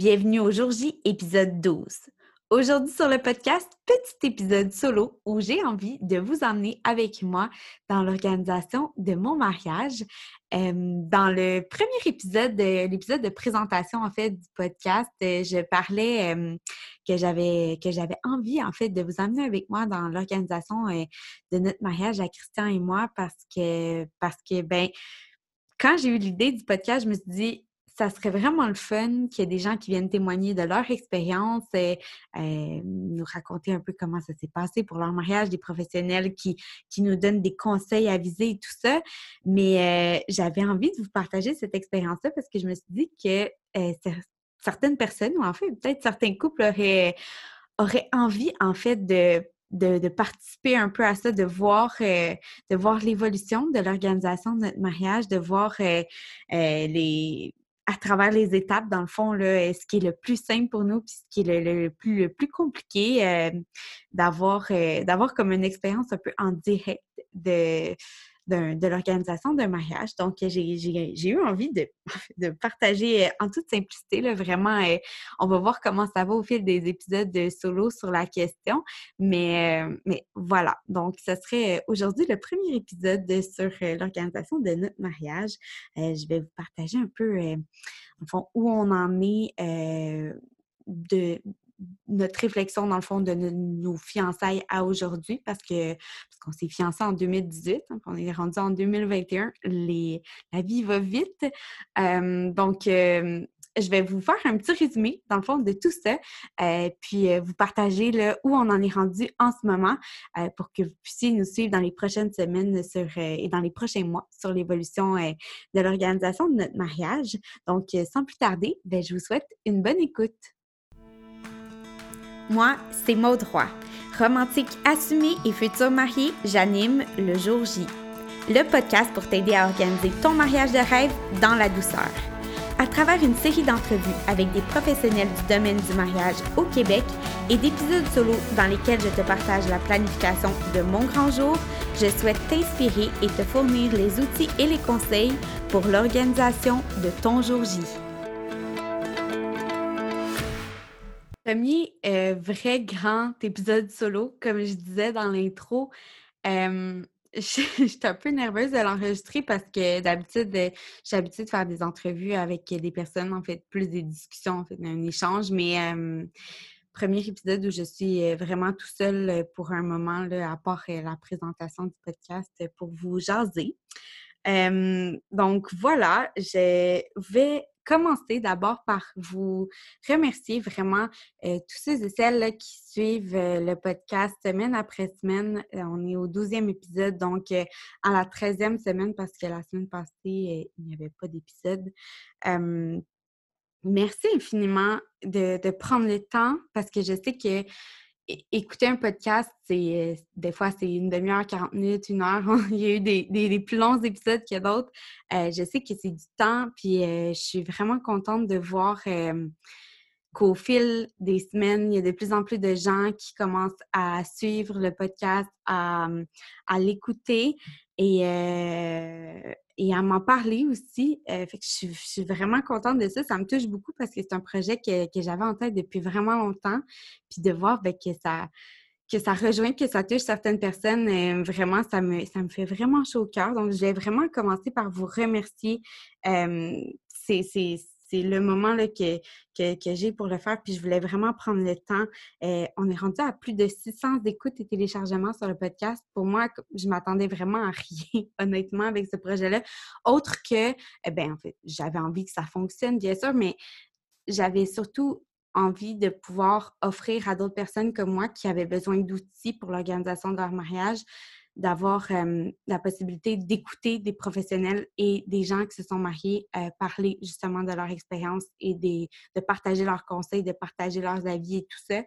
Bienvenue au jour J, épisode 12. Aujourd'hui sur le podcast, petit épisode solo où j'ai envie de vous emmener avec moi dans l'organisation de mon mariage. dans le premier épisode, l'épisode de présentation en fait du podcast, euh, je parlais que j'avais que j'avais envie en fait de vous emmener avec moi dans l'organisation euh, de notre mariage à Christian et moi parce que parce que ben quand j'ai eu l'idée du podcast, je me suis dit ça serait vraiment le fun qu'il y ait des gens qui viennent témoigner de leur expérience et euh, nous raconter un peu comment ça s'est passé pour leur mariage, des professionnels qui, qui nous donnent des conseils à viser et tout ça. Mais euh, j'avais envie de vous partager cette expérience-là parce que je me suis dit que euh, certaines personnes, ou en fait peut-être certains couples auraient, auraient envie en fait de de, participer un peu à ça, de voir, de voir l'évolution de l'organisation de notre mariage, de voir les, à travers les étapes, dans le fond, là, ce qui est le plus simple pour nous, puis ce qui est le, plus, le plus compliqué, euh, d'avoir, euh, d'avoir comme une expérience un peu en direct de, de l'organisation d'un mariage. Donc, j'ai eu envie de, partager euh, en toute simplicité, vraiment, euh, on va voir comment ça va au fil des épisodes de solo sur la question. Mais, euh, mais voilà, donc ce serait aujourd'hui le premier épisode sur l'organisation de notre mariage. je vais vous partager un peu, fond, où on en est de, notre réflexion, dans le fond, de nos fiançailles à aujourd'hui, parce que parce qu'on s'est fiancés en 2018, donc on est rendu en 2021. Les, la vie va vite. donc, je vais vous faire un petit résumé, dans le fond, de tout ça, euh, puis vous partager là, où on en est rendu en ce moment pour que vous puissiez nous suivre dans les prochaines semaines sur, et dans les prochains mois sur l'évolution de l'organisation de notre mariage. Donc, sans plus tarder, ben, je vous souhaite une bonne écoute. Moi, c'est Maude Roy. Romantique assumée et future mariée, j'anime le jour J. Le podcast pour t'aider à organiser ton mariage de rêve dans la douceur. À travers une série d'entrevues avec des professionnels du domaine du mariage au Québec et d'épisodes solo dans lesquels je te partage la planification de mon grand jour, je souhaite t'inspirer et te fournir les outils et les conseils pour l'organisation de ton jour J. Premier euh, vrai grand épisode solo, comme je disais dans l'intro. Euh, J'étais un peu nerveuse de l'enregistrer parce que d'habitude, euh, j'ai l'habitude de faire des entrevues avec des personnes, en fait, plus des discussions, en fait, un échange. Mais premier épisode où je suis vraiment tout seul pour un moment, là, à part la présentation du podcast pour vous jaser. donc voilà, je vais commencer d'abord par vous remercier vraiment euh, tous ceux et celles qui suivent euh, le podcast semaine après semaine. Euh, on est au 12e épisode, donc à la 13e semaine parce que la semaine passée, il n'y avait pas d'épisode. merci infiniment de, prendre le temps parce que je sais que écouter un podcast, c'est des fois c'est une demi-heure, 40 minutes, une heure. Il y a eu des, plus longs épisodes que d'autres. Euh, je sais que c'est du temps, puis euh, je suis vraiment contente de voir qu'au fil des semaines, il y a de plus en plus de gens qui commencent à suivre le podcast, à, à l'écouter. Et, euh, et à m'en parler aussi. Euh, fait que je, suis vraiment contente de ça. Ça me touche beaucoup parce que c'est un projet que, j'avais en tête depuis vraiment longtemps. Puis de voir ben, que ça que ça rejoint, que ça touche certaines personnes, euh, vraiment, ça me, ça me fait vraiment chaud au cœur. Donc, je vais vraiment commencer par vous remercier. C'est c'est le moment là, que, j'ai pour le faire. Puis je voulais vraiment prendre le temps. Euh, on est rendu à plus de 600 écoutes et téléchargements sur le podcast. Pour moi, je m'attendais vraiment à rien, honnêtement, avec ce projet-là. Autre que, eh bien, en fait, j'avais envie que ça fonctionne, bien sûr, mais j'avais surtout envie de pouvoir offrir à d'autres personnes comme moi qui avaient besoin d'outils pour l'organisation de leur mariage, d'avoir la possibilité d'écouter des professionnels et des gens qui se sont mariés parler justement de leur expérience et de partager leurs conseils, de partager leurs avis et tout ça,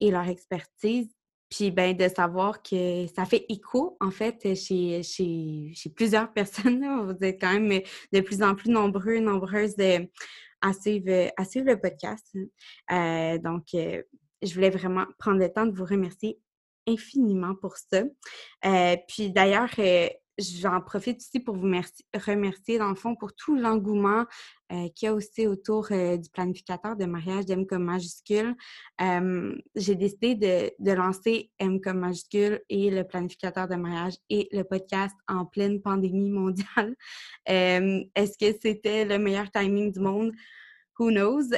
et leur expertise. Puis ben, de savoir que ça fait écho, en fait, chez, chez, plusieurs personnes. Vous êtes quand même de plus en plus nombreux, nombreuses à, suivre, à suivre le podcast. Euh, donc, je voulais vraiment prendre le temps de vous remercier infiniment pour ça. Euh, puis d'ailleurs, euh, j'en profite aussi pour vous remercier, dans le fond, pour tout l'engouement euh, qu'il y a aussi autour du planificateur de mariage d'M comme majuscule. J'ai décidé de, lancer M comme majuscule et le planificateur de mariage et le podcast en pleine pandémie mondiale. Est-ce que c'était le meilleur timing du monde? Who knows?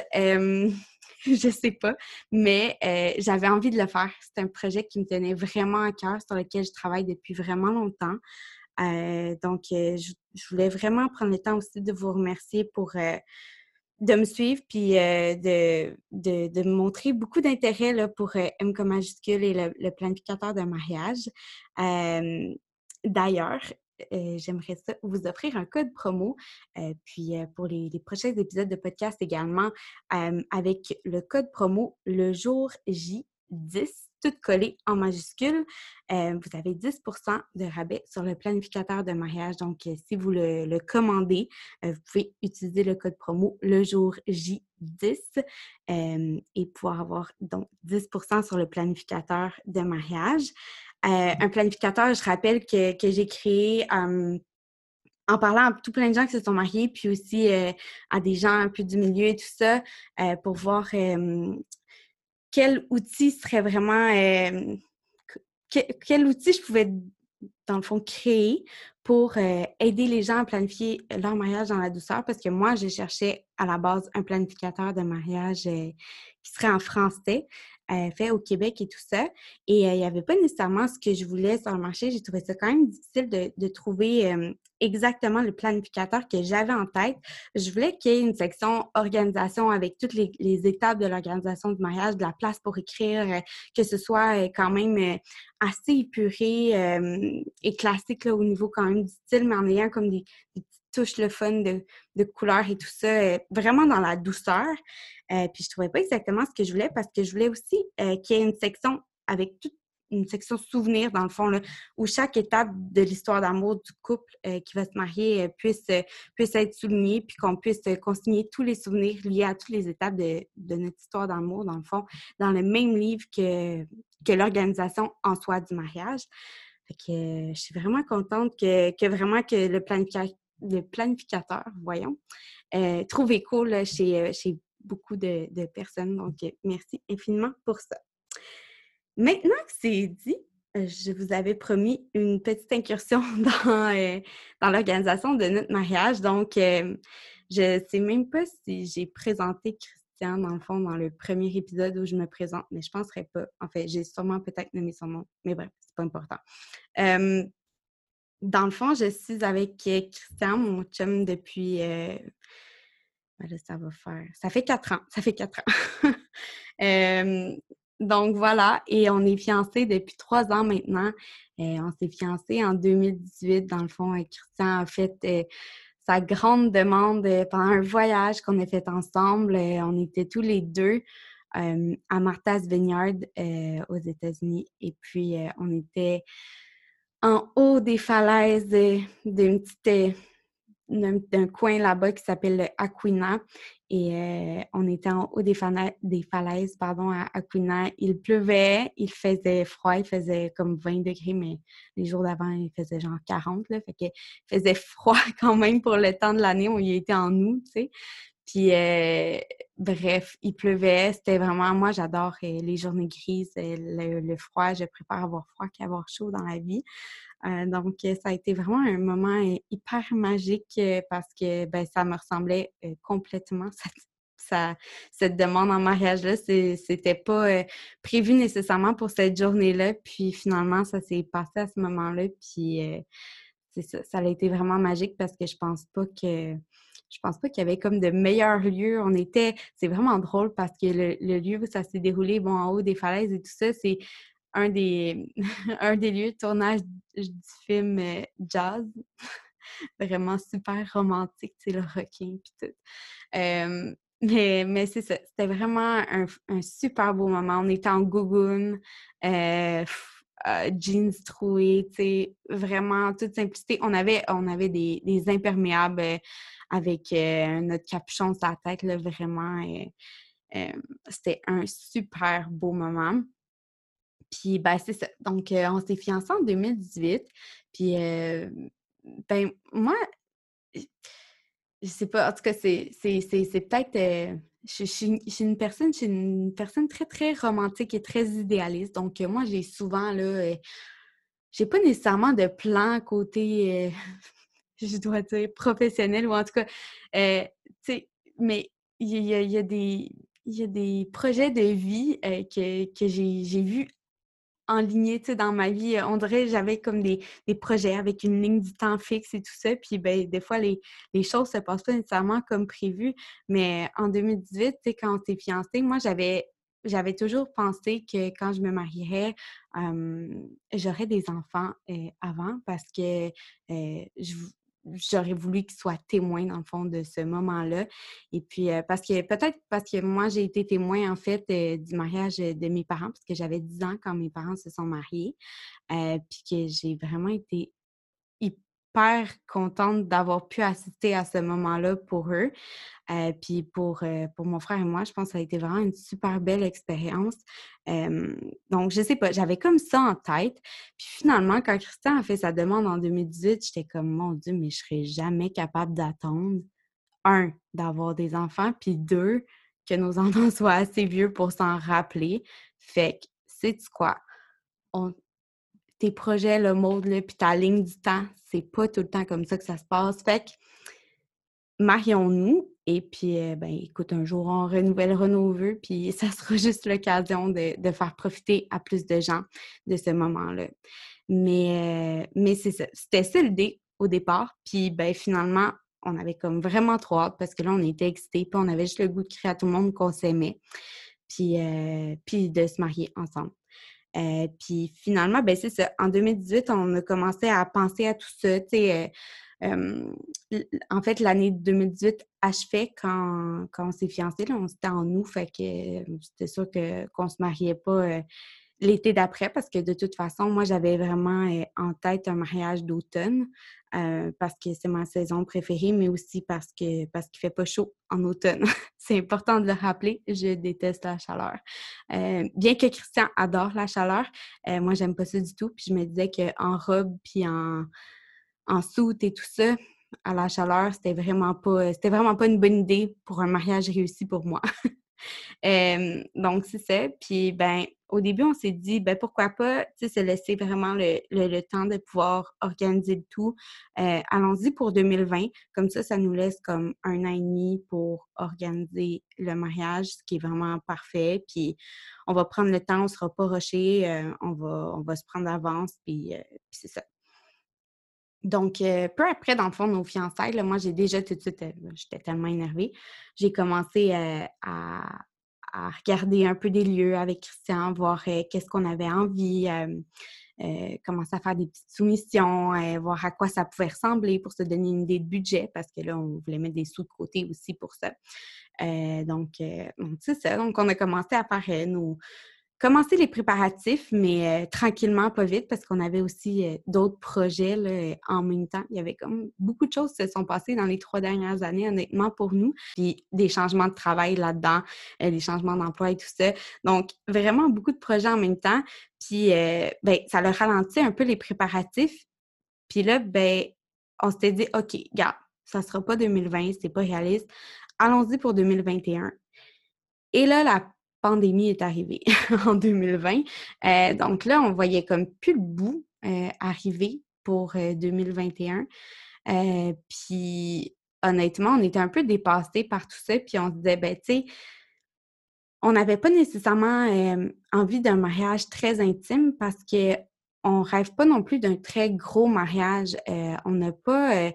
je sais pas, mais euh, j'avais envie de le faire. C'est un projet qui me tenait vraiment à cœur, sur lequel je travaille depuis vraiment longtemps. Euh, donc, euh, je, voulais vraiment prendre le temps aussi de vous remercier pour de me suivre puis de, de, montrer beaucoup d'intérêt pour M comme majuscule et le, le planificateur de mariage. D'ailleurs, euh, j'aimerais vous offrir un code promo. Euh, puis euh, pour les, prochains épisodes de podcast également, avec le code promo le jour J10, tout collé en majuscule, vous avez 10% de rabais sur le planificateur de mariage. Donc, si vous le, commandez, vous pouvez utiliser le code promo le jour J10 et pouvoir avoir donc 10% sur le planificateur de mariage. Euh, un planificateur, je rappelle que, j'ai créé en parlant à tout plein de gens qui se sont mariés, puis aussi euh, à des gens un peu du milieu et tout ça, euh, pour voir quel outil serait vraiment, quel outil je pouvais, dans le fond, créer pour aider les gens à planifier leur mariage dans la douceur, parce que moi, je cherchais à la base un planificateur de mariage qui serait en français. Euh, fait au Québec et tout ça. Et euh, il n'y avait pas nécessairement ce que je voulais sur le marché. J'ai trouvé ça quand même difficile de, trouver exactement le planificateur que j'avais en tête. Je voulais qu'il y ait une section organisation avec toutes les, étapes de l'organisation du mariage, de la place pour écrire, euh, que ce soit quand même assez épuré et classique au niveau quand même du style, mais en ayant comme des, petites touches le fun de, de couleurs et tout ça, vraiment dans la douceur. Euh, puis je trouvais pas exactement ce que je voulais parce que je voulais aussi euh, qu'il y ait une section avec toute une section souvenir dans le fond, là, où chaque étape de l'histoire d'amour du couple euh, qui va se marier puisse, puisse être soulignée, puis qu'on puisse consigner tous les souvenirs liés à toutes les étapes de, de notre histoire d'amour, dans le fond, dans le même livre que, que l'organisation en soi du mariage. Que je suis vraiment contente que, que vraiment que le, planificateur, le planificateur voyons, trouve écho là, chez, chez beaucoup de, personnes. Donc, euh, merci infiniment pour ça. Maintenant que c'est dit, euh, je vous avais promis une petite incursion dans, euh, dans l'organisation de notre mariage. Donc, je ne sais même pas si j'ai présenté Christian, dans le fond, dans le premier épisode où je me présente, mais je ne penserais pas. En fait, j'ai sûrement peut-être nommé son nom, mais bref, c'est pas important. Dans le fond, je suis avec Christian, mon chum, depuis ben ça va faire. Ça fait quatre ans. Ça fait quatre ans. donc voilà, et on est fiancés depuis trois ans maintenant. Et on s'est fiancés en 2018. Dans le fond, Christian a fait euh, sa grande demande euh, pendant un voyage qu'on a fait ensemble. Euh, on était tous les deux à Martha's Vineyard aux États-Unis. Et puis, on était en haut des falaises d'une petite d'un coin là-bas qui s'appelle Aquina. Et euh, on était en haut des, falaises pardon, à Aquina. Il pleuvait, il faisait froid, il faisait comme 20 degrés, mais les jours d'avant, il faisait genre 40. Là, fait que, il faisait froid quand même pour le temps de l'année. On y était en août. Puis, euh, bref, il pleuvait. C'était vraiment, moi, j'adore euh, les journées grises, le, le, froid. Je préfère avoir froid qu'avoir chaud dans la vie. Euh, donc, euh, ça a été vraiment un moment euh, hyper magique parce que ben, ça me ressemblait complètement. Ça, cette demande en mariage-là, c'était pas prévu nécessairement pour cette journée-là. Puis finalement, ça s'est passé à ce moment-là. Puis ça, ça a été vraiment magique parce que je pense pas que je pense pas qu'il y avait comme de meilleurs lieux. On était, c'est vraiment drôle parce que le, lieu où ça s'est déroulé, bon, en haut des falaises et tout ça, c'est un des, un des lieux de tournage du film euh, Jazz. Vraiment super romantique, tu sais, le rocking puis tout. mais mais c'est ça, c'était vraiment un, un, super beau moment. On était en gougoune, euh, euh, jeans troués, tu sais, vraiment toute simplicité. On avait, on avait des, imperméables avec notre capuchon sur la tête, là, vraiment. c'était un super beau moment. Puis, ben, c'est ça. Donc, on s'est fiancés en 2018. Puis, ben, moi, je sais pas, en tout cas, c'est peut-être. Je, suis une personne, je suis une personne très, très romantique et très idéaliste. Donc, moi, j'ai souvent, là, j'ai pas nécessairement de plan côté, je dois dire, professionnel ou en tout cas, tu sais, mais il y, a, des. Il y a des projets de vie que, que j'ai vus enligné, tu sais, dans ma vie. On dirait j'avais comme des, projets avec une ligne du temps fixe et tout ça. Puis, ben, des fois, les, les choses se passent pas nécessairement comme prévu. Mais en 2018, tu quand on s'est fiancés, moi, j'avais j'avais toujours pensé que quand je me marierais, j'aurais des enfants avant parce que je, j'aurais voulu qu'il soit témoin, dans le fond, de ce moment-là. Et puis, euh, parce que peut-être parce que moi, j'ai été témoin, en fait, euh, du mariage de mes parents, parce que j'avais 10 ans quand mes parents se sont mariés. Euh, puis que j'ai vraiment été hyper contente d'avoir pu assister à ce moment-là pour eux. Euh, puis pour, euh, pour mon frère et moi, je pense que ça a été vraiment une super belle expérience. donc, je sais pas, j'avais comme ça en tête. Puis finalement, quand Christian a fait sa demande en 2018, j'étais comme, mon Dieu, mais je serais jamais capable d'attendre, un, d'avoir des enfants, puis deux, que nos enfants soient assez vieux pour s'en rappeler. Fait que, sais-tu quoi? On, tes projets, le mode, puis ta ligne du temps, c'est pas tout le temps comme ça que ça se passe. Fait que, marions-nous. Et puis, euh, ben, écoute, un jour, on renouvellera nos vœux, puis ça sera juste l'occasion de, faire profiter à plus de gens de ce moment-là. Mais, euh, mais c'est ça. C'était ça l'idée au départ. Puis, ben, finalement, on avait comme vraiment trop hâte parce que là, on était excités, puis on avait juste le goût de crier à tout le monde qu'on s'aimait, puis, euh, puis de se marier ensemble. Puis finalement, ben c'est. En 2018, on a commencé à penser à tout ça. Tu sais, en fait, l'année 2018 achevait quand, quand on s'est fiancés. on était en août, fait que c'était sûr qu'on ne se mariait pas l'été d'après parce que de toute façon, moi, j'avais vraiment en tête un mariage d'automne parce que c'est ma saison préférée, mais aussi parce que parce qu'il fait pas chaud en automne. c'est important de le rappeler. Je déteste la chaleur. bien que Christian adore la chaleur, moi, j'aime pas ça du tout. Puis je me disais qu'en robe puis en en soute et tout ça, à la chaleur, c'était vraiment pas c'était vraiment pas une bonne idée pour un mariage réussi pour moi. donc, c'est ça. Puis, ben, au début, on s'est dit, ben, pourquoi pas, se laisser vraiment le, temps de pouvoir organiser le tout. Allons-y pour 2020. Comme ça, ça nous laisse comme un an et demi pour organiser le mariage, ce qui est vraiment parfait. Puis, on va prendre le temps, on sera pas rushé, on, va, on va se prendre d'avance, puis c'est ça. Donc, euh, peu après, dans le fond, nos fiançailles, moi, j'ai déjà tout de suite, euh, j'étais tellement énervée, j'ai commencé euh, à, regarder un peu des lieux avec Christian, voir qu'est-ce qu'on avait envie, commencer à faire des petites soumissions, voir à quoi ça pouvait ressembler pour se donner une idée de budget, parce que là, on voulait mettre des sous de côté aussi pour ça. donc, c'est ça. Donc, on a commencé à faire nos, commencer les préparatifs, mais euh, tranquillement, pas vite, parce qu'on avait aussi euh, d'autres projets là, en même temps. Il y avait comme beaucoup de choses qui se sont passées dans les trois dernières années, honnêtement, pour nous. Puis des changements de travail là-dedans, euh, des changements d'emploi et tout ça. Donc, vraiment beaucoup de projets en même temps. Puis, ben, ça leur ralentit un peu les préparatifs. Puis là, ben, on s'était dit, OK, gars, ça sera pas 2020, c'est pas réaliste. Allons-y pour 2021. Et là, la pandémie est arrivée en 2020. Euh, donc là, on voyait comme plus le bout euh, arriver pour 2021. Euh, puis honnêtement, on était un peu dépassés par tout ça. Puis on se disait, ben tu sais, on n'avait pas nécessairement envie d'un mariage très intime parce que on rêve pas non plus d'un très gros mariage. on n'a pas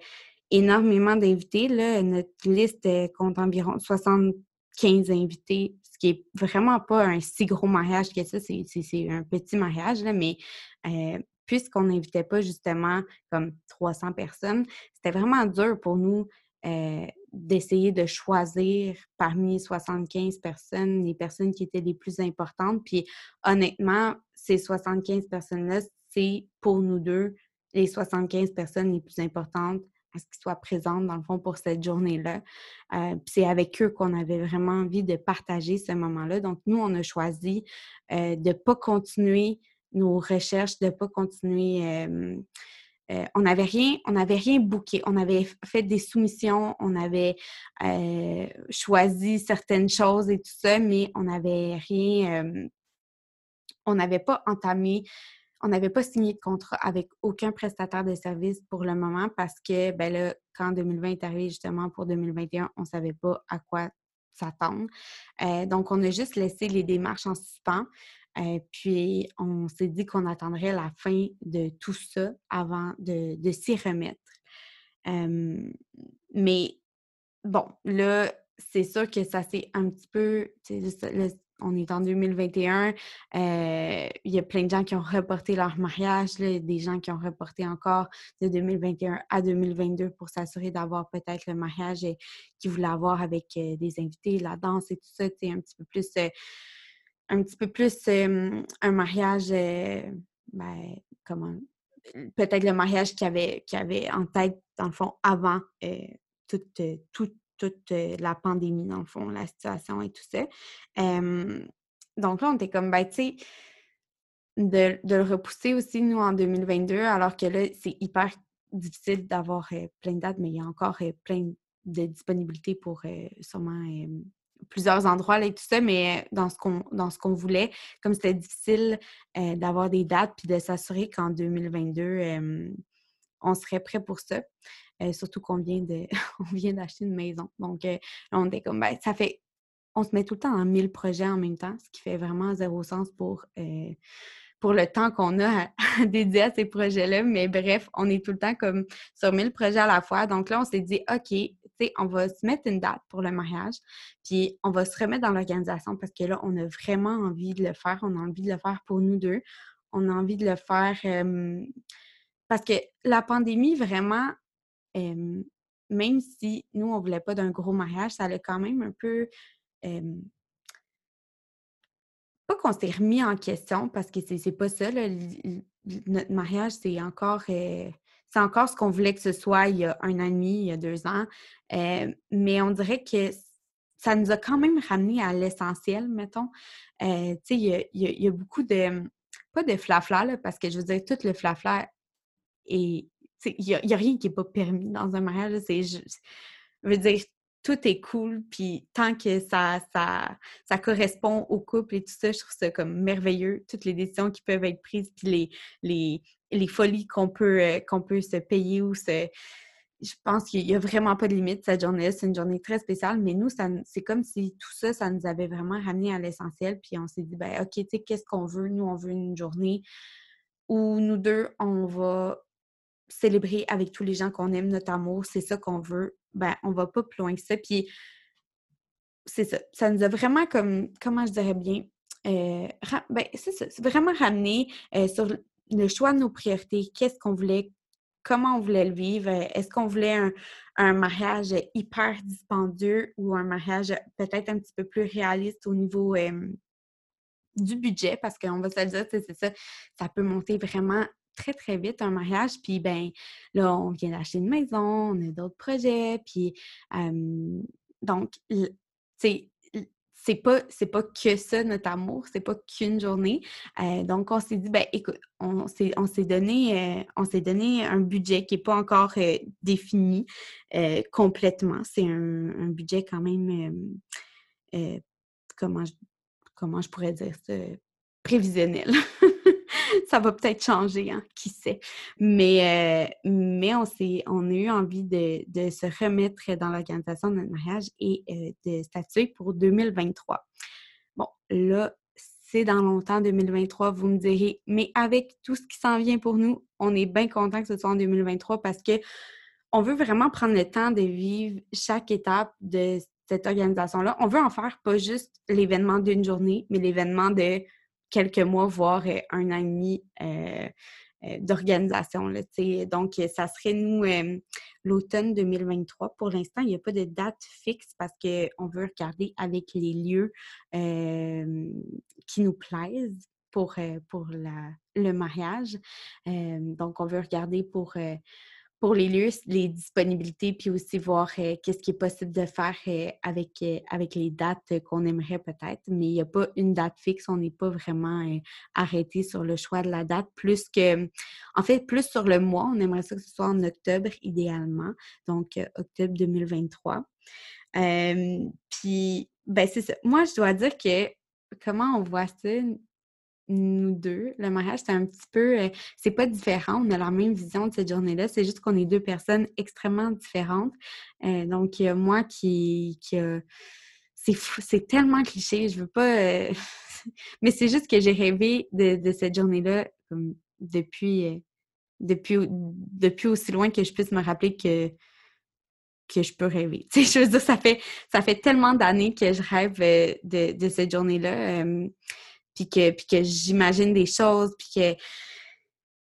énormément d'invités. Notre liste compte environ 75 invités qui est vraiment pas un si gros mariage que ça, c'est un petit mariage, là, mais euh, puisqu'on n'invitait pas justement comme 300 personnes, c'était vraiment dur pour nous euh, d'essayer de choisir parmi 75 personnes les personnes qui étaient les plus importantes. Puis honnêtement, ces 75 personnes-là, c'est pour nous deux les 75 personnes les plus importantes à ce qu'ils soient présents, dans le fond, pour cette journée-là. Euh, c'est avec eux qu'on avait vraiment envie de partager ce moment-là. Donc, nous, on a choisi euh, de ne pas continuer nos recherches, de ne pas continuer. Euh, on n'avait rien, on rien booké. On avait fait des soumissions, on avait choisi certaines choses et tout ça, mais on n'avait rien, on n'avait pas entamé on n'avait pas signé de contrat avec aucun prestataire de service pour le moment parce que, ben là, quand 2020 est arrivé justement pour 2021, on ne savait pas à quoi s'attendre. Euh, donc, on a juste laissé les démarches en suspens. Euh, puis, on s'est dit qu'on attendrait la fin de tout ça avant de, s'y remettre. Mais bon, là, c'est sûr que ça s'est un petit peu, on est en 2021, euh, il y a plein de gens qui ont reporté leur mariage, des gens qui ont reporté encore de 2021 à 2022 pour s'assurer d'avoir peut-être le mariage qu'ils voulaient avoir avec euh, des invités, la danse et tout ça, c'est un petit peu plus, euh, un petit peu plus un mariage, ben, comment, peut-être le mariage qu'ils avaient, avait en tête, dans le fond, avant toute, toute toute la pandémie, dans le fond, la situation et tout ça. donc là, on était comme, ben, tu sais, de, le repousser aussi, nous, en 2022, alors que là, c'est hyper difficile d'avoir plein de dates, mais il y a encore plein de disponibilités pour sûrement plusieurs endroits et tout ça, mais dans ce qu'on dans ce qu'on voulait, comme c'était difficile d'avoir des dates puis de s'assurer qu'en 2022, on serait prêt pour ça. Euh, surtout qu'on vient de vient d'acheter une maison. Donc, euh, on était comme, ben, ça fait, on se met tout le temps en mille projets en même temps, ce qui fait vraiment zéro sens pour, euh, pour le temps qu'on a à, dédier à ces projets-là. Mais bref, on est tout le temps comme sur mille projets à la fois. Donc là, on s'est dit, OK, on va se mettre une date pour le mariage, puis on va se remettre dans l'organisation parce que là, on a vraiment envie de le faire. On a envie de le faire pour nous deux. On a envie de le faire parce que la pandémie, vraiment, même si nous, on ne voulait pas d'un gros mariage, ça allait quand même un peu. pas qu'on s'est remis en question parce que c'est pas ça. notre mariage, c'est encore. c'est encore ce qu'on voulait que ce soit il y a un an et demi, il y a deux ans. mais on dirait que ça nous a quand même ramené à l'essentiel, mettons. tu sais, il y a, beaucoup de. Pas de flafla, parce que je veux dire, tout le flafla est, il n'y a, rien qui n'est pas permis dans un mariage. C'est, je, veux dire, tout est cool, puis tant que ça, ça, ça correspond au couple et tout ça, je trouve ça comme merveilleux, toutes les décisions qui peuvent être prises, puis les, les, les folies qu'on peut, euh, peut se payer ou se... Je pense qu'il n'y a vraiment pas de limite cette journée-là. C'est une journée très spéciale, mais nous, c'est comme si tout ça, ça nous avait vraiment ramené à l'essentiel. Puis on s'est dit, ben OK, tu sais, qu'est-ce qu'on veut? Nous, on veut une journée où nous deux, on va célébrer avec tous les gens qu'on aime notre amour, c'est ça qu'on veut, ben on va pas plus loin que ça. Puis c'est ça. Ça nous a vraiment comme, comment je dirais bien, euh, ben, c'est ça, c'est vraiment ramené euh, sur le choix de nos priorités, qu'est-ce qu'on voulait, comment on voulait le vivre, est-ce qu'on voulait un, un, mariage hyper dispendieux ou un mariage peut-être un petit peu plus réaliste au niveau euh, du budget, parce qu'on va se dire, c'est ça, ça peut monter vraiment très, très vite un mariage. Puis, ben là, on vient d'acheter une maison, on a d'autres projets. Puis, donc, c'est c'est pas c'est pas que ça notre amour c'est pas qu'une journée donc on s'est dit ben écoute on s'est on s'est donné donné un budget qui est pas encore défini complètement c'est un, budget quand même comment je, comment je pourrais dire ça prévisionnel ça va peut-être changer, hein, qui sait. Mais, euh, mais on, on a eu envie de, de se remettre dans l'organisation de notre mariage et euh, de statuer pour 2023. Bon, là, c'est dans longtemps 2023, vous me direz, mais avec tout ce qui s'en vient pour nous, on est bien content que ce soit en 2023 parce que on veut vraiment prendre le temps de vivre chaque étape de cette organisation-là. On veut en faire pas juste l'événement d'une journée, mais l'événement de quelques mois, voire euh, un an et demi euh, euh, d'organisation. Donc, ça serait nous l'automne 2023. Pour l'instant, il n'y a pas de date fixe parce qu'on veut regarder avec les lieux qui nous plaisent pour, pour la, le mariage. donc, on veut regarder pour pour les lieux, les disponibilités, puis aussi voir qu'est-ce qui est possible de faire avec, avec les dates qu'on aimerait peut-être. Mais il n'y a pas une date fixe, on n'est pas vraiment arrêté sur le choix de la date. Plus que, en fait, plus sur le mois, on aimerait ça que ce soit en octobre idéalement, donc octobre 2023. puis, ben c'est ça. Moi, je dois dire que comment on voit ça, nous deux, le mariage, c'est un petit peu, euh, c'est pas différent, on a la même vision de cette journée-là, c'est juste qu'on est deux personnes extrêmement différentes. Euh, donc, moi qui, qui c'est tellement cliché, je veux pas, euh, mais c'est juste que j'ai rêvé de, cette journée-là depuis, depuis, depuis aussi loin que je puisse me rappeler que que je peux rêver. je veux dire, ça fait, ça fait tellement d'années que je rêve de, de cette journée-là puis que, j'imagine des choses, puis que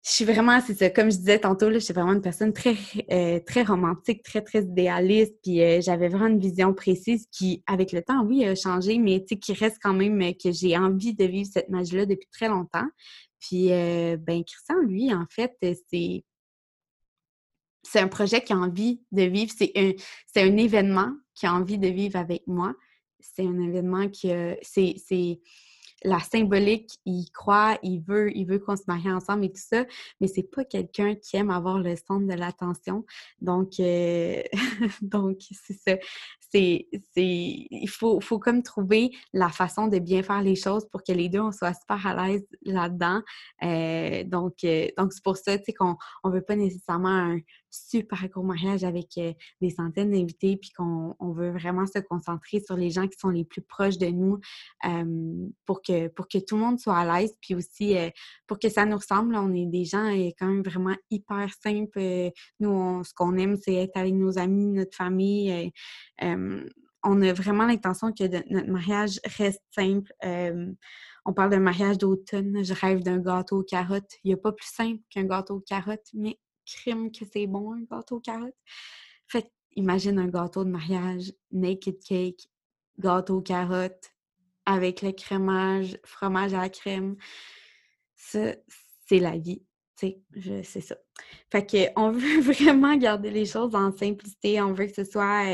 je suis vraiment, c'est ça, comme je disais tantôt, je suis vraiment une personne très, euh, très romantique, très, très idéaliste, puis euh, j'avais vraiment une vision précise qui, avec le temps, oui, a changé, mais qui reste quand même euh, que j'ai envie de vivre cette magie-là depuis très longtemps. Puis, ben, Christian, lui, en fait, c'est c'est un projet qui a envie de vivre, c'est un, un événement qui a envie de vivre avec moi. C'est un événement qui, c'est la symbolique, il croit, il veut, il veut qu'on se marie ensemble et tout ça, mais c'est pas quelqu'un qui aime avoir le centre de l'attention. Donc, euh, donc c'est ça. C'est, il faut, faut comme trouver la façon de bien faire les choses pour que les deux, on soit super à l'aise là-dedans. Euh, donc, euh, donc c'est pour ça, qu'on on veut pas nécessairement un super gros mariage avec des centaines d'invités, puis qu'on on veut vraiment se concentrer sur les gens qui sont les plus proches de nous pour que pour que tout le monde soit à l'aise, puis aussi euh, pour que ça nous ressemble. on est des gens euh, quand même vraiment hyper simples. Euh, nous, ce qu'on aime, c'est être avec nos amis, notre famille. On a vraiment l'intention que notre mariage reste simple. on parle d'un mariage d'automne. Je rêve d'un gâteau aux carottes. Il n'y a pas plus simple qu'un gâteau aux carottes, mais crime que c'est bon, un gâteau aux carottes. Fait imagine un gâteau de mariage, naked cake, gâteau aux carottes, avec le crémage, fromage à la crème. Ça, c'est la vie. C'est ça. Fait qu'on veut vraiment garder les choses en simplicité. On veut que ce soit.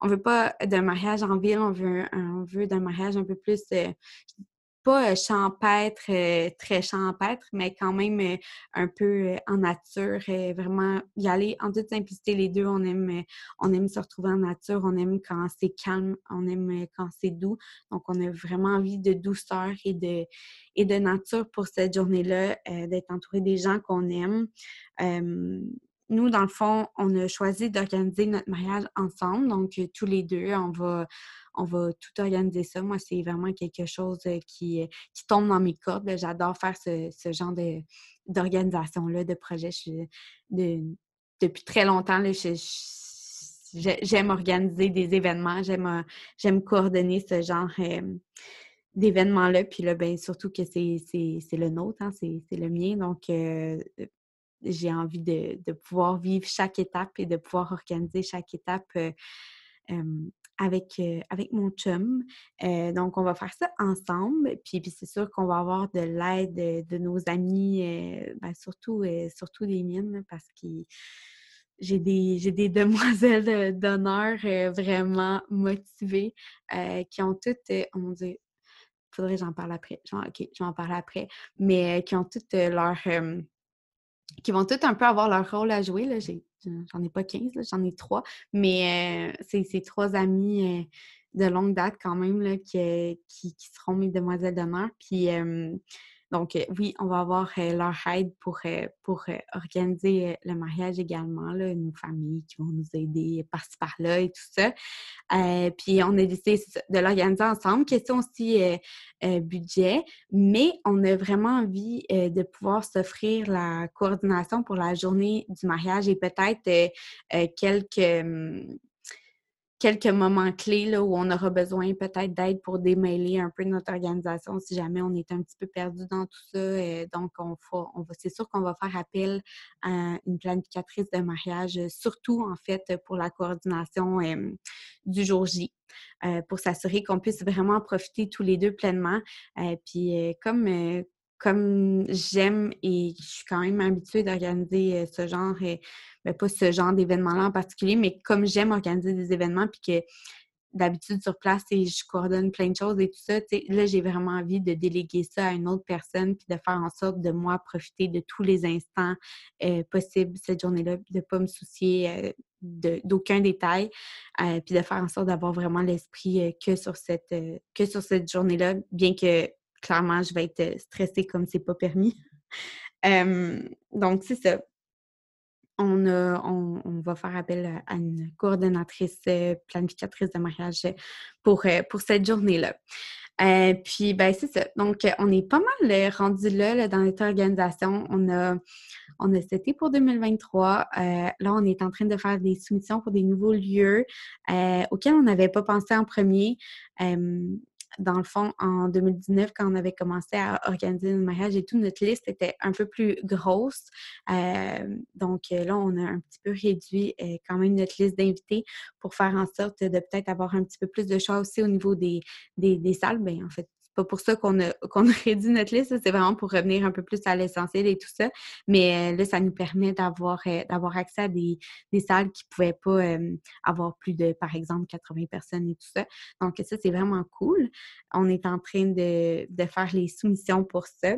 on veut pas d'un mariage en ville, on veut, on veut d'un mariage un peu plus euh, pas champêtre, très champêtre, mais quand même un peu en nature, vraiment y aller en toute simplicité. Les deux, on aime, on aime se retrouver en nature, on aime quand c'est calme, on aime quand c'est doux. Donc, on a vraiment envie de douceur et de, et de nature pour cette journée-là, d'être entouré des gens qu'on aime. Nous, dans le fond, on a choisi d'organiser notre mariage ensemble. Donc, tous les deux, on va, on va tout organiser ça. Moi, c'est vraiment quelque chose euh, qui, qui tombe dans mes cordes. J'adore faire ce, genre d'organisation-là, de projet. depuis très longtemps, j'aime organiser des événements, j'aime coordonner ce genre euh, d'événements-là. Puis là, ben, surtout que c'est le nôtre, hein, c'est le mien. Donc, euh, j'ai envie de, pouvoir vivre chaque étape et de pouvoir organiser chaque étape avec, euh, avec mon chum. Euh, donc, on va faire ça ensemble. Puis, puis c'est sûr qu'on va avoir de l'aide de, nos amis, euh, ben, surtout, surtout des miennes, parce que j'ai des, j'ai des demoiselles d'honneur vraiment motivées qui ont toutes, oh mon Dieu, faudrait que j'en parle après. ok, je vais en parler après. Mais qui ont toutes leur qui vont toutes un peu avoir leur rôle à jouer. Là. j'en ai pas 15, j'en ai trois. Mais euh, c'est ces trois amis euh, de longue date quand même là, qui, qui, seront mes demoiselles d'honneur. Puis donc, euh, oui, on va avoir euh, leur aide pour, euh, pour organiser le mariage également, nos familles qui vont nous aider par-ci par-là et tout ça. puis, on a décidé de l'organiser ensemble. Question aussi budget, mais on a vraiment envie de pouvoir s'offrir la coordination pour la journée du mariage et peut-être quelques hum, quelques moments clés là, où on aura besoin peut-être d'aide pour démêler un peu notre organisation si jamais on est un petit peu perdu dans tout ça. Euh, donc, on, on va, c'est sûr qu'on va faire appel à une planificatrice de mariage, surtout en fait pour la coordination euh, du jour J. Euh, pour s'assurer qu'on puisse vraiment profiter tous les deux pleinement. puis comme comme j'aime et je suis quand même habituée d'organiser ce genre, et, ben, pas ce genre d'événement-là en particulier, mais comme j'aime organiser des événements, puis que d'habitude sur place et je coordonne plein de choses et tout ça, là, j'ai vraiment envie de déléguer ça à une autre personne puis de faire en sorte de moi profiter de tous les instants euh, possibles cette journée-là, de ne pas me soucier euh, d'aucun détail, euh, puis de faire en sorte d'avoir vraiment l'esprit que sur cette que sur cette journée-là, bien que clairement je vais être stressée comme c'est pas permis. donc c'est ça on, on, va faire appel à une coordonnatrice euh, planificatrice de mariage pour, euh, pour cette journée-là. Euh, puis, ben, c'est ça. Donc, on est pas mal rendu là, dans notre organisation. On a, on a pour 2023. là, on est en train de faire des soumissions pour des nouveaux lieux auxquels on n'avait pas pensé en premier dans le fond, en 2019, quand on avait commencé à organiser notre mariage et tout, notre liste était un peu plus grosse. Euh, donc euh, là, on a un petit peu réduit euh, quand même notre liste d'invités pour faire en sorte de peut-être avoir un petit peu plus de choix aussi au niveau des salles. Bien, en fait, pas pour ça qu'on a, qu'on a réduit notre liste, c'est vraiment pour revenir un peu plus à l'essentiel et tout ça. Mais euh, là, ça nous permet d'avoir, euh, d'avoir accès à des, des salles qui ne pouvaient pas euh, avoir plus de, par exemple, 80 personnes et tout ça. Donc, ça, c'est vraiment cool. On est en train de, de faire les soumissions pour ça.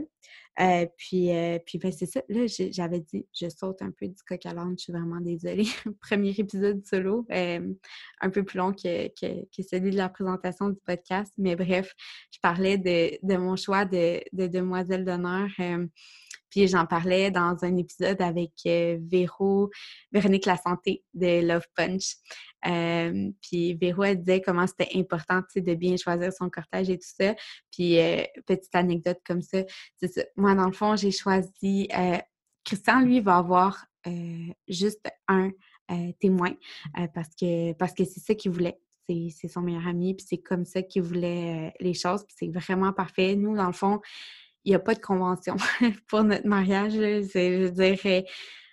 Euh, puis, euh, puis ben, c'est ça. Là, j'avais dit, je saute un peu du coq à l'âne, je suis vraiment désolée. Premier épisode solo, euh, un peu plus long que, que, celui de la présentation du podcast. Mais bref, je parlais de, de mon choix de, de demoiselle d'honneur. Puis j'en parlais dans un épisode avec Véro, Véronique La Santé de Love Punch. puis Véro, elle disait comment c'était important de bien choisir son cortège et tout ça. Puis petite anecdote comme ça, Moi, dans le fond, j'ai choisi... Christian, lui, va avoir juste un témoin parce que parce que c'est ça qu'il voulait c'est son meilleur ami, puis c'est comme ça qu'il voulait les choses, puis c'est vraiment parfait. Nous, dans le fond, il n'y a pas de convention pour notre mariage. Je dirais,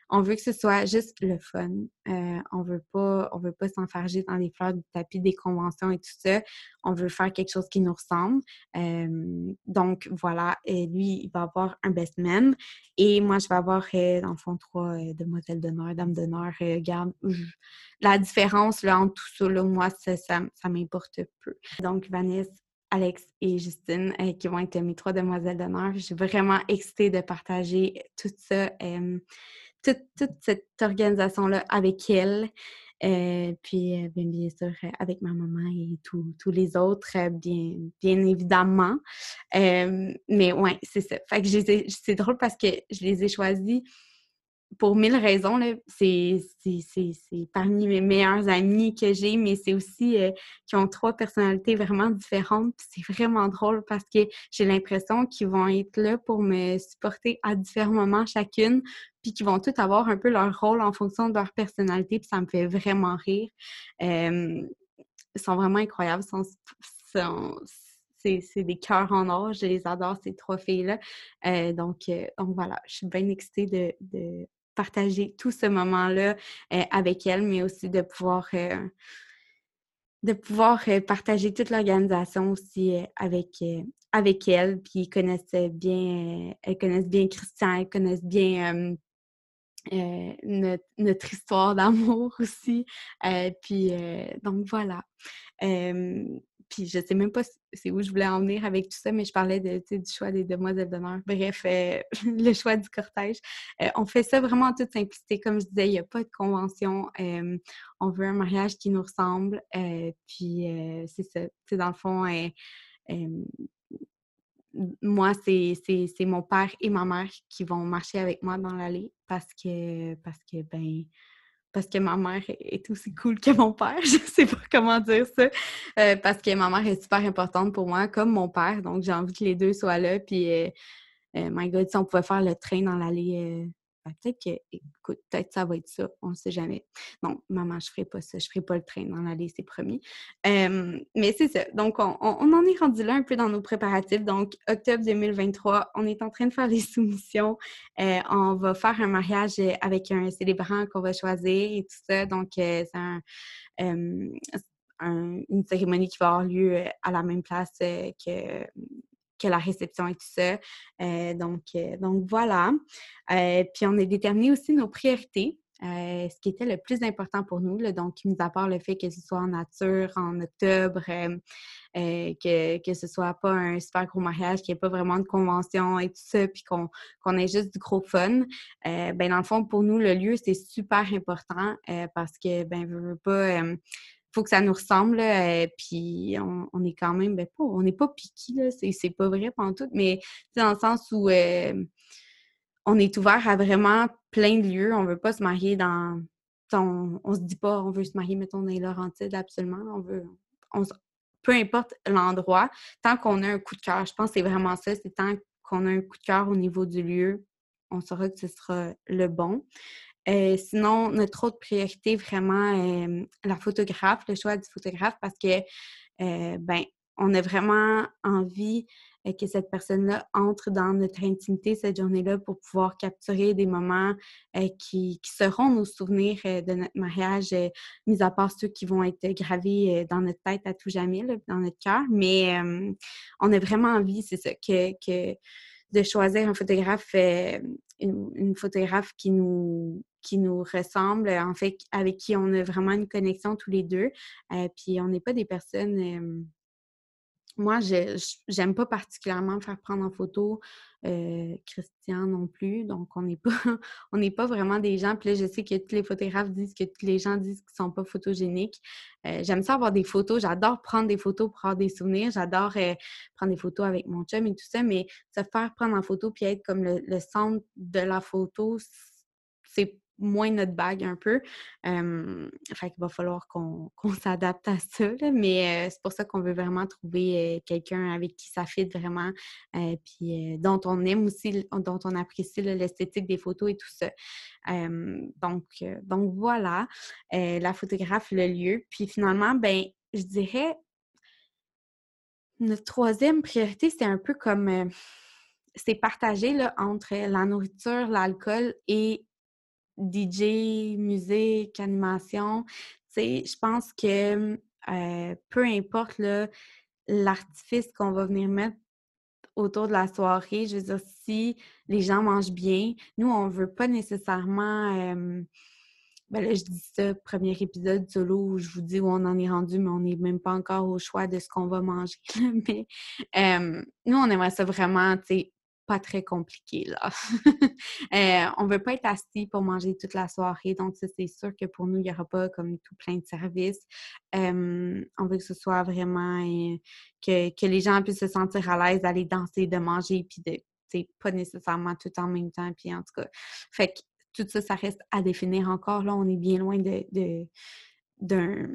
on veut que ce soit juste le fun. Euh, on veut pas, on veut pas s'enfarger dans les fleurs du tapis des conventions et tout ça. On veut faire quelque chose qui nous ressemble. Euh, donc voilà, lui, il va avoir un best man et moi, je vais avoir euh, dans le fond trois demoiselles d'honneur, dames d'honneur. garde, la différence là entre tout ça, moi, ça m'importe peu. Donc Vanessa, Alex et Justine, euh, qui vont être mes trois demoiselles d'honneur. Je suis vraiment excitée de partager tout ça, euh, toute, cette organisation-là avec elles. Euh, puis, bien, sûr, avec ma maman et tous les autres, bien, bien évidemment. mais ouais, c'est ça. Fait que c'est drôle parce que je les ai choisis pour mille raisons. C'est parmi mes meilleurs amis que j'ai, mais c'est aussi euh, qui ont trois personnalités vraiment différentes. C'est vraiment drôle parce que j'ai l'impression qu'ils vont être là pour me supporter à différents moments chacune, puis qu'ils vont toutes avoir un peu leur rôle en fonction de leur personnalité, puis ça me fait vraiment rire. ils sont vraiment incroyables. c'est des cœurs en or. Je les adore, ces trois filles-là. Euh, donc, euh, donc, voilà, je suis bien excitée de, partager tout ce moment-là euh, avec elle, mais aussi de pouvoir, euh, de pouvoir euh, partager toute l'organisation aussi avec, avec elle. Puis ils connaissent bien, elles connaissent bien Christian, elles connaissent bien notre, notre, histoire d'amour aussi. puis donc voilà. Puis je sais même pas c'est où je voulais en venir avec tout ça, mais je parlais de, du choix des demoiselles d'honneur. Bref, euh, le choix du cortège. Euh, on fait ça vraiment en toute simplicité. Comme je disais, il n'y a pas de convention. Euh, on veut un mariage qui nous ressemble. puis c'est ça. Dans le fond, moi, c'est mon père et ma mère qui vont marcher avec moi dans l'allée parce que, parce que, ben, parce que ma mère est aussi cool que mon père. Je sais pas comment dire ça. Euh, parce que ma mère est super importante pour moi, comme mon père. Donc, j'ai envie que les deux soient là. Puis, euh, euh, my God, si on pouvait faire le train dans l'allée peut-être que, écoute, peut-être ça va être ça, on ne sait jamais. Non, maman, je ne ferai pas ça, je ne ferai pas le train dans l'allée, c'est promis. mais c'est ça. Donc, on, en est rendu là un peu dans nos préparatifs. Donc, octobre 2023, on est en train de faire les soumissions. Euh, on va faire un mariage avec un célébrant qu'on va choisir et tout ça. Donc, euh, c'est une cérémonie qui va avoir lieu à la même place que que la réception et tout ça. donc, donc voilà. puis on a déterminé aussi nos priorités. Euh, ce qui était le plus important pour nous. donc, mis à part le fait que ce soit en nature, en octobre, euh, euh, que, que ce soit pas un super gros mariage, qu'il n'y ait pas vraiment de convention et tout ça, puis qu'on ait juste du gros fun. ben dans le fond, pour nous, le lieu, c'est super important parce que, ben, je veux pas faut que ça nous ressemble. puis on, est quand même, ben, pas, on n'est pas piqué, c'est pas vrai pendant tout, mais dans le sens où on est ouvert à vraiment plein de lieux. On veut pas se marier dans. On, on se dit pas on veut se marier, mettons, dans les Laurentides, absolument. On veut. peu importe l'endroit, tant qu'on a un coup de cœur. Je pense que c'est vraiment ça, c'est tant qu'on a un coup de cœur au niveau du lieu, on saura que ce sera le bon. Euh, sinon, notre autre priorité, vraiment, euh, la photographe, le choix du photographe, parce que, euh, ben, on a vraiment envie que cette personne-là entre dans notre intimité cette journée-là pour pouvoir capturer des moments euh, qui, seront nos souvenirs euh, de notre mariage, euh, mis à part ceux qui vont être gravés dans notre tête à tout jamais, dans notre cœur. Mais on a vraiment envie, c'est ça, que, de choisir un photographe, une, photographe qui nous qui nous ressemble, en fait, avec qui on a vraiment une connexion tous les deux. puis on n'est pas des personnes moi, je j'aime pas particulièrement faire prendre en photo euh, Christian non plus. Donc, on n'est pas on n'est pas vraiment des gens. Puis là, je sais que tous les photographes disent que tous les gens disent qu'ils sont pas photogéniques. Euh, j'aime ça avoir des photos. J'adore prendre des photos pour avoir des souvenirs. J'adore euh, prendre des photos avec mon chum et tout ça. Mais se faire prendre en photo puis être comme le, le centre de la photo, c'est moins notre bague un peu. fait qu'il va falloir qu'on s'adapte à ça. mais c'est pour ça qu'on veut vraiment trouver quelqu'un avec qui ça fit vraiment, puis dont on aime aussi, dont on apprécie l'esthétique des photos et tout ça. donc, donc voilà, la photographe, le lieu. Puis finalement, ben, je dirais, notre troisième priorité, c'est un peu comme c'est partagé là, entre la nourriture, l'alcool et DJ, musique, animation, je pense que euh, peu importe l'artifice qu'on va venir mettre autour de la soirée, je veux dire, si les gens mangent bien, nous, on veut pas nécessairement... ben là, je dis ça, premier épisode solo où je vous dis où on en est rendu, mais on n'est même pas encore au choix de ce qu'on va manger. mais nous, on aimerait ça vraiment, tu sais, pas très compliqué, là. euh, on veut pas être assis pour manger toute la soirée, donc ça, c'est sûr que pour nous, il n'y aura pas comme tout plein de services. on veut que ce soit vraiment... Euh, que, les gens puissent se sentir à l'aise d'aller danser, de manger, puis de... C'est pas nécessairement tout en même temps, puis en tout cas... Fait que tout ça, ça reste à définir encore. Là, on est bien loin de d'un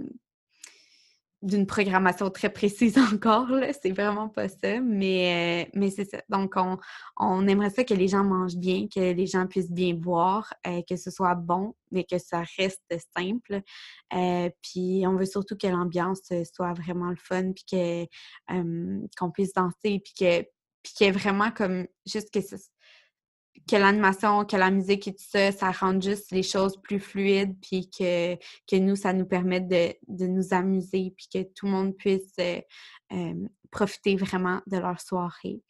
d'une programmation très précise encore, là. C'est vraiment pas ça, mais, euh, mais c'est ça. Donc, on, on, aimerait ça que les gens mangent bien, que les gens puissent bien boire, euh, que ce soit bon, mais que ça reste simple. Euh, puis, on veut surtout que l'ambiance soit vraiment le fun, puis que, qu'on puisse danser, puis que puis qu'il y ait vraiment comme juste que que l'animation, que la musique et tout ça, ça rend juste les choses plus fluides, puis que, que nous, ça nous permette de, de nous amuser, puis que tout le monde puisse euh, euh, profiter vraiment de leur soirée.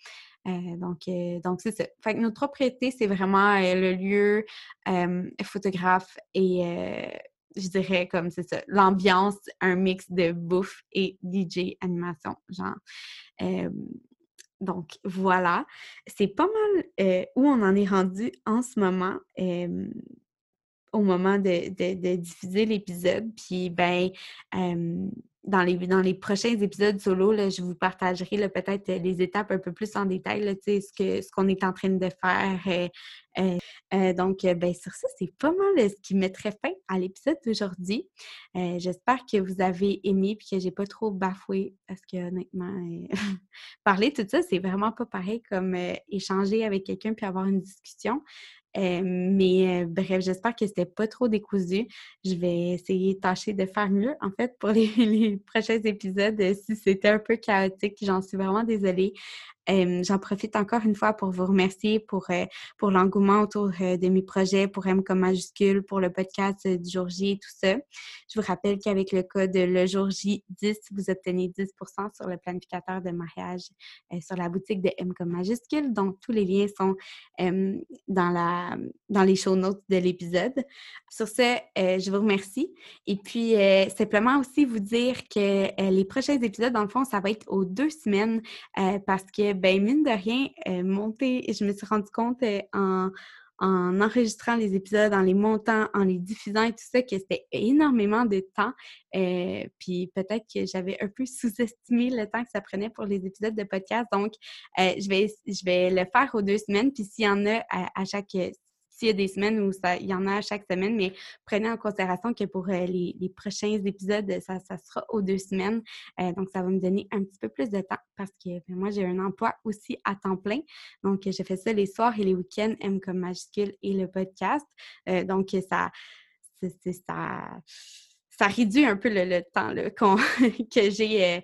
Euh, donc, donc c'est ça. Fait que notre propriété, c'est vraiment le lieu, photographe et je dirais comme c'est ça, l'ambiance, un mix de bouffe et DJ animation, genre. Donc voilà, c'est pas mal euh, où on en est rendu en ce moment, au moment de, diffuser l'épisode. Puis ben, dans, les, dans les prochains épisodes solo, je vous partagerai peut-être les étapes un peu plus en détail, là, ce qu'on ce qu'on est en train de faire. Euh, euh, euh, donc, ben, sur ça, c'est pas mal ce qui mettrait fin à l'épisode d'aujourd'hui. J'espère que vous avez aimé et que j'ai pas trop bafoué parce que honnêtement, parler tout ça, c'est vraiment pas pareil comme échanger avec quelqu'un puis avoir une discussion. Mais bref, j'espère que c'était pas trop décousu. Je vais essayer tâcher de faire mieux, en fait, pour les, prochains épisodes. Si c'était un peu chaotique, j'en suis vraiment désolée. J'en profite encore une fois pour vous remercier pour, pour l'engouement autour de mes projets, pour M comme majuscule, pour le podcast du jour J et tout ça. Je vous rappelle qu'avec le code le jour J 10, vous obtenez 10% sur le planificateur de mariage sur la boutique de M comme majuscule. Donc, tous les liens sont dans, la, dans les show notes de l'épisode. Sur ce, je vous remercie. Et puis, simplement aussi vous dire que les prochains épisodes, dans le fond, ça va être aux deux semaines parce que, ben mine de rien, monter, je me suis rendu compte en en enregistrant les épisodes, en les montant, en les diffusant et tout ça, que c'était énormément de temps. Euh, puis peut-être que j'avais un peu sous-estimé le temps que ça prenait pour les épisodes de podcast. Donc, euh, je, vais, je vais le faire aux deux semaines. Puis s'il y en a à chaque s'il y a des semaines où ça, il y en a chaque semaine, mais prenez en considération que pour euh, les, prochains épisodes, ça, sera aux deux semaines. Euh, donc, ça va me donner un petit peu plus de temps parce que ben, moi, j'ai un emploi aussi à temps plein. Donc, je fais ça les soirs et les week-ends, M comme majuscule et le podcast. Euh, donc, ça, ça ça réduit un peu le, temps que j'ai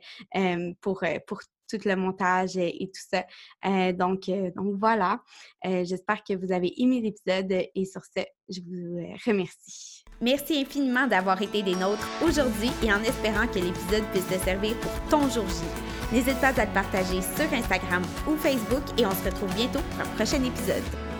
pour, pour tout le montage et, tout ça. Euh, donc, euh, donc voilà. Euh, j'espère que vous avez aimé l'épisode et sur ce, je vous remercie. Merci infiniment d'avoir été des nôtres aujourd'hui et en espérant que l'épisode puisse te servir pour ton jour J. N'hésite pas à le partager sur Instagram ou Facebook et on se retrouve bientôt pour un prochain épisode.